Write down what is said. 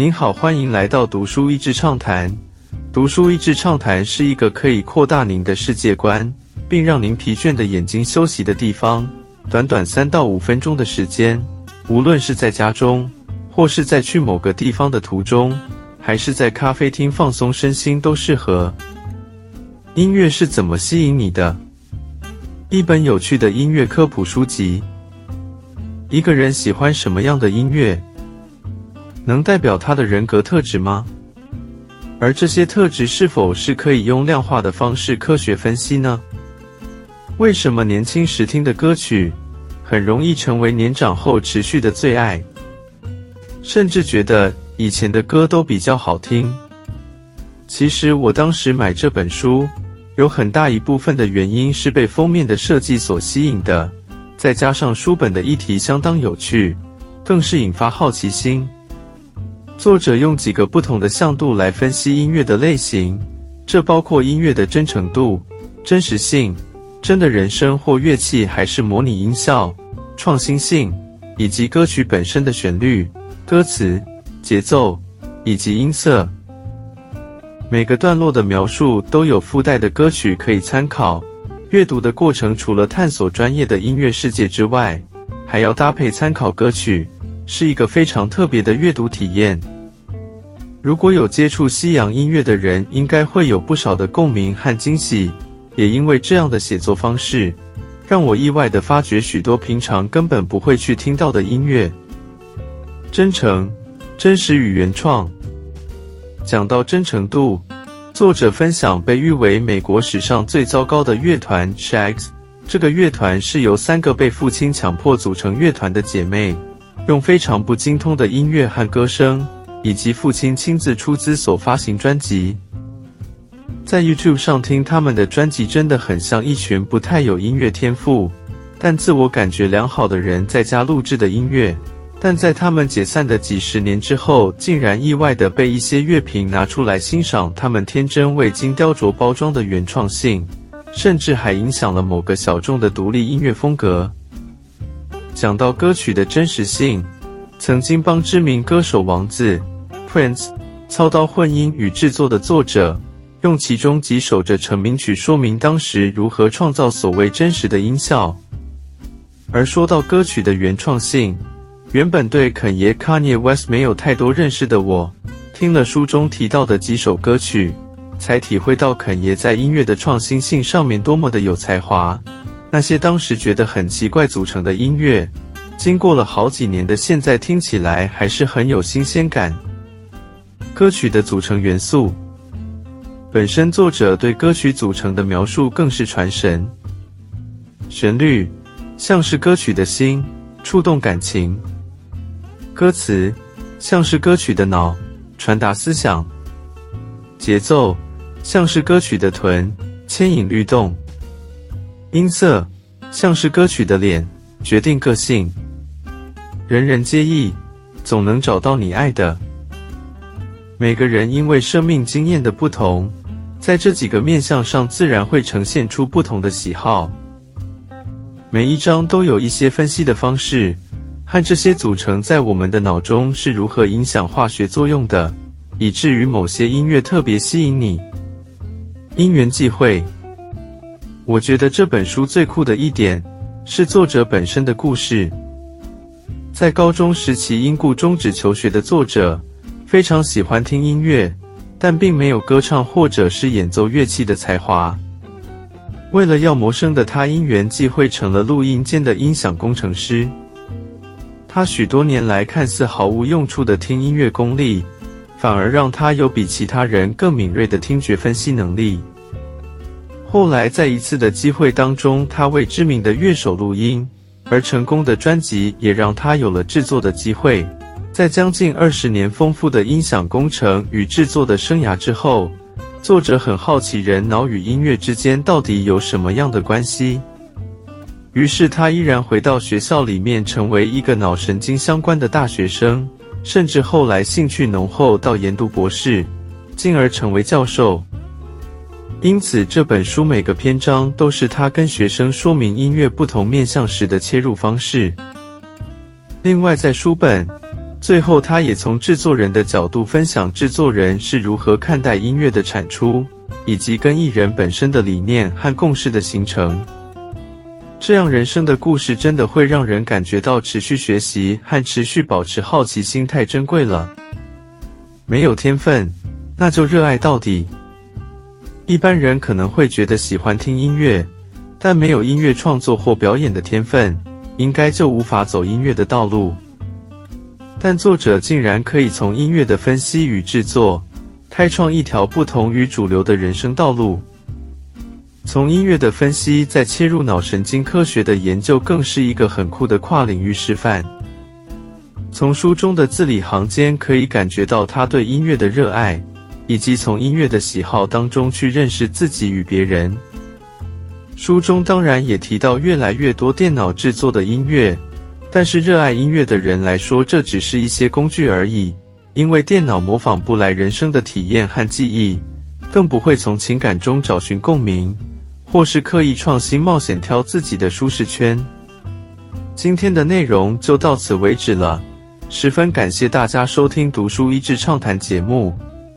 您好，欢迎来到读书益智畅谈。读书益智畅谈是一个可以扩大您的世界观，并让您疲倦的眼睛休息的地方。短短三到五分钟的时间，无论是在家中，或是在去某个地方的途中，还是在咖啡厅放松身心，都适合。音乐是怎么吸引你的？一本有趣的音乐科普书籍。一个人喜欢什么样的音乐？能代表他的人格特质吗？而这些特质是否是可以用量化的方式科学分析呢？为什么年轻时听的歌曲很容易成为年长后持续的最爱？甚至觉得以前的歌都比较好听。其实我当时买这本书，有很大一部分的原因是被封面的设计所吸引的，再加上书本的议题相当有趣，更是引发好奇心。作者用几个不同的向度来分析音乐的类型，这包括音乐的真诚度、真实性、真的人声或乐器还是模拟音效、创新性，以及歌曲本身的旋律、歌词、节奏以及音色。每个段落的描述都有附带的歌曲可以参考。阅读的过程除了探索专业的音乐世界之外，还要搭配参考歌曲。是一个非常特别的阅读体验。如果有接触西洋音乐的人，应该会有不少的共鸣和惊喜。也因为这样的写作方式，让我意外地发掘许多平常根本不会去听到的音乐。真诚、真实与原创。讲到真诚度，作者分享被誉为美国史上最糟糕的乐团 Shags。这个乐团是由三个被父亲强迫组成乐团的姐妹。用非常不精通的音乐和歌声，以及父亲亲自出资所发行专辑，在 YouTube 上听他们的专辑，真的很像一群不太有音乐天赋，但自我感觉良好的人在家录制的音乐。但在他们解散的几十年之后，竟然意外的被一些乐评拿出来欣赏他们天真未经雕琢包装的原创性，甚至还影响了某个小众的独立音乐风格。讲到歌曲的真实性，曾经帮知名歌手王子 Prince 操刀混音与制作的作者，用其中几首着成名曲说明当时如何创造所谓真实的音效。而说到歌曲的原创性，原本对肯爷 Kanye West 没有太多认识的我，听了书中提到的几首歌曲，才体会到肯爷在音乐的创新性上面多么的有才华。那些当时觉得很奇怪组成的音乐，经过了好几年的现在听起来还是很有新鲜感。歌曲的组成元素，本身作者对歌曲组成的描述更是传神。旋律像是歌曲的心，触动感情；歌词像是歌曲的脑，传达思想；节奏像是歌曲的臀，牵引律动。音色像是歌曲的脸，决定个性。人人皆异，总能找到你爱的。每个人因为生命经验的不同，在这几个面相上自然会呈现出不同的喜好。每一章都有一些分析的方式，和这些组成在我们的脑中是如何影响化学作用的，以至于某些音乐特别吸引你。因缘际会。我觉得这本书最酷的一点是作者本身的故事。在高中时期因故终止求学的作者，非常喜欢听音乐，但并没有歌唱或者是演奏乐器的才华。为了要谋生的他，因缘际会成了录音间的音响工程师。他许多年来看似毫无用处的听音乐功力，反而让他有比其他人更敏锐的听觉分析能力。后来，在一次的机会当中，他为知名的乐手录音，而成功的专辑也让他有了制作的机会。在将近二十年丰富的音响工程与制作的生涯之后，作者很好奇人脑与音乐之间到底有什么样的关系。于是，他依然回到学校里面，成为一个脑神经相关的大学生，甚至后来兴趣浓厚到研读博士，进而成为教授。因此，这本书每个篇章都是他跟学生说明音乐不同面向时的切入方式。另外，在书本最后，他也从制作人的角度分享制作人是如何看待音乐的产出，以及跟艺人本身的理念和共识的形成。这样人生的故事真的会让人感觉到持续学习和持续保持好奇心太珍贵了。没有天分，那就热爱到底。一般人可能会觉得喜欢听音乐，但没有音乐创作或表演的天分，应该就无法走音乐的道路。但作者竟然可以从音乐的分析与制作，开创一条不同于主流的人生道路。从音乐的分析再切入脑神经科学的研究，更是一个很酷的跨领域示范。从书中的字里行间可以感觉到他对音乐的热爱，以及从音乐的喜好当中去认识自己与别人。书中当然也提到越来越多电脑制作的音乐，但是热爱音乐的人来说，这只是一些工具而已，因为电脑模仿不来人生的体验和记忆，更不会从情感中找寻共鸣。或是刻意创新冒险挑自己的舒适圈。今天的内容就到此为止了，十分感谢大家收听《读书益智畅谈》节目。